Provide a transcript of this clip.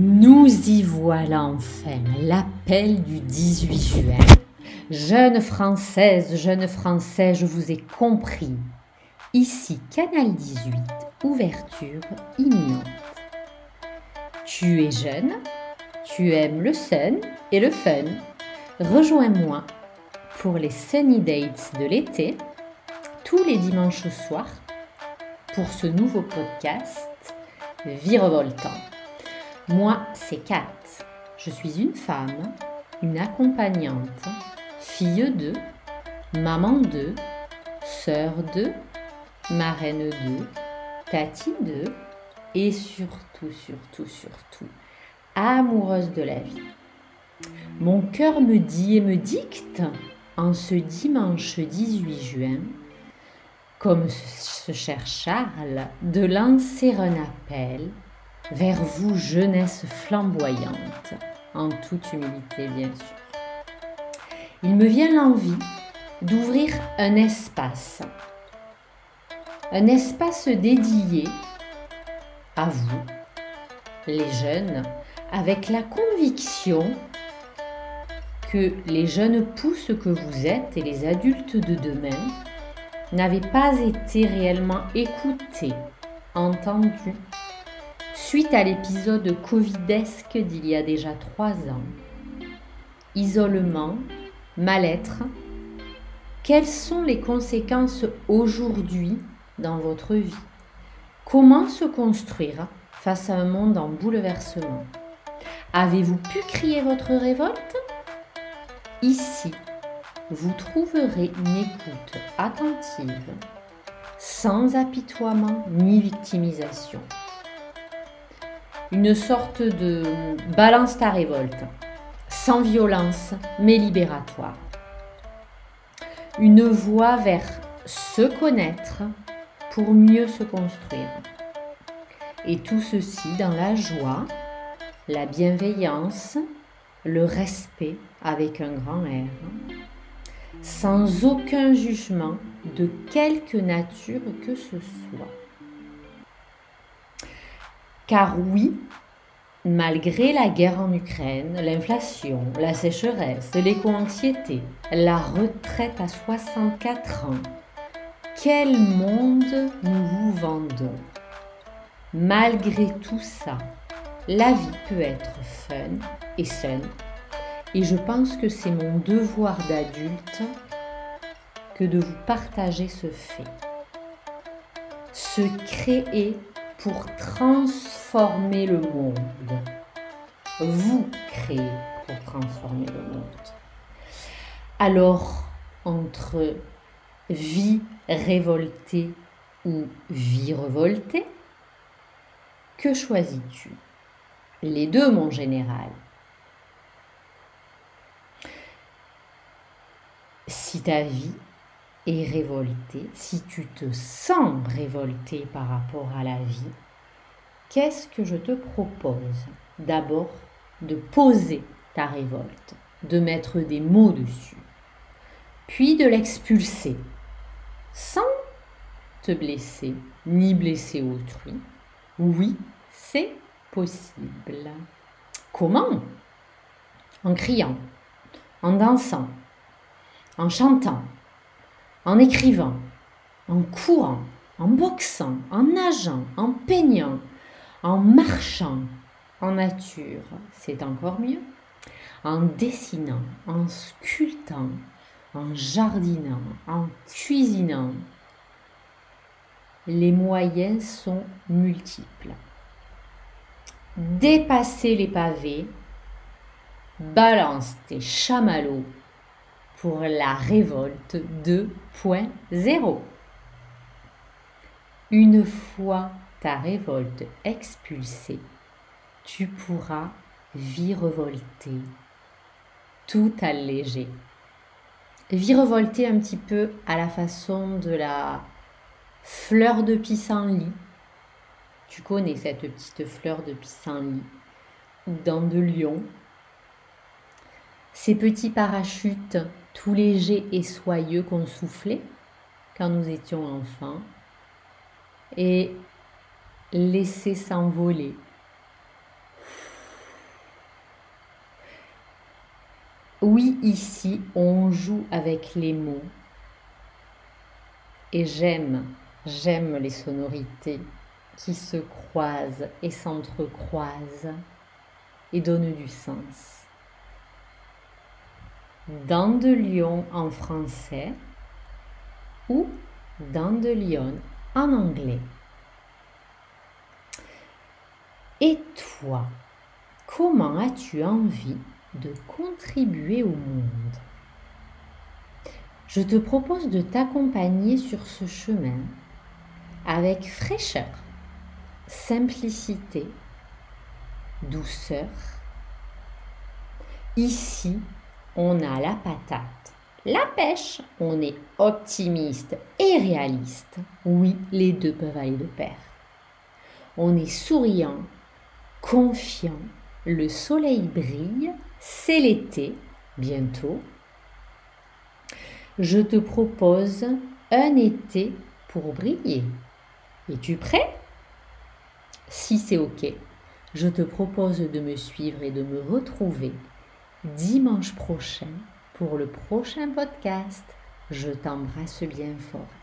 Nous y voilà enfin, l'appel du 18 juin. Jeune Française, jeune Français, je vous ai compris. Ici, Canal 18, ouverture imminente. Tu es jeune, tu aimes le sun et le fun. Rejoins-moi pour les Sunny Dates de l'été, tous les dimanches soirs, pour ce nouveau podcast Virevoltant. Moi, c'est Kat. Je suis une femme, une accompagnante, fille de, maman de, sœur de, marraine de, tati de, et surtout, surtout, surtout, amoureuse de la vie. Mon cœur me dit et me dicte, en ce dimanche 18 juin, comme ce cher Charles, de lancer un appel vers vous, jeunesse flamboyante, en toute humilité bien sûr. Il me vient l'envie d'ouvrir un espace, un espace dédié à vous, les jeunes, avec la conviction que les jeunes pousses que vous êtes et les adultes de demain n'avaient pas été réellement écoutés, entendus Suite à l'épisode Covidesque d'il y a déjà trois ans, isolement, mal-être, quelles sont les conséquences aujourd'hui dans votre vie? Comment se construire face à un monde en bouleversement? Avez-vous pu crier votre révolte? Ici, vous trouverez une écoute attentive, sans apitoiement ni victimisation une sorte de balance ta révolte, sans violence, mais libératoire. Une voie vers se connaître pour mieux se construire. Et tout ceci dans la joie, la bienveillance, le respect avec un grand R, sans aucun jugement de quelque nature que ce soit. Car oui, malgré la guerre en Ukraine, l'inflation, la sécheresse, l'éco-anxiété, la retraite à 64 ans, quel monde nous vous vendons? Malgré tout ça, la vie peut être fun et saine. Et je pense que c'est mon devoir d'adulte que de vous partager ce fait. Se créer pour transformer le monde. Vous créez pour transformer le monde. Alors, entre vie révoltée ou vie revoltée, que choisis-tu? Les deux, mon général. Si ta vie révolté, si tu te sens révolté par rapport à la vie, qu'est-ce que je te propose D'abord, de poser ta révolte, de mettre des mots dessus, puis de l'expulser, sans te blesser, ni blesser autrui? Oui, c'est possible. Comment? En criant, en dansant, en chantant, en écrivant, en courant, en boxant, en nageant, en peignant, en marchant en nature, c'est encore mieux, en dessinant, en sculptant, en jardinant, en cuisinant. Les moyens sont multiples. Dépasser les pavés, balance tes chamallows pour la révolte 2.0. Une fois ta révolte expulsée, tu pourras virevolter, tout alléger. Virevolter un petit peu à la façon de la fleur de pissenlit. Tu connais cette petite fleur de pissenlit dans de lion. Ces petits parachutes tout léger et soyeux qu'on soufflait quand nous étions enfants et laisser s'envoler. Oui, ici, on joue avec les mots. Et j'aime, j'aime les sonorités qui se croisent et s'entrecroisent et donnent du sens. Dans de lion en français ou dans de lion anglais. Et toi, comment as-tu envie de contribuer au monde? Je te propose de t'accompagner sur ce chemin avec fraîcheur, simplicité, douceur. Ici, on a la patate, la pêche, on est optimiste et réaliste. Oui, les deux peuvent aller de pair. On est souriant, confiant, le soleil brille, c'est l'été, bientôt. Je te propose un été pour briller. Es-tu prêt? Si c'est OK, je te propose de me suivre et de me retrouver dimanche prochain pour le prochain podcast. Je t'embrasse bien fort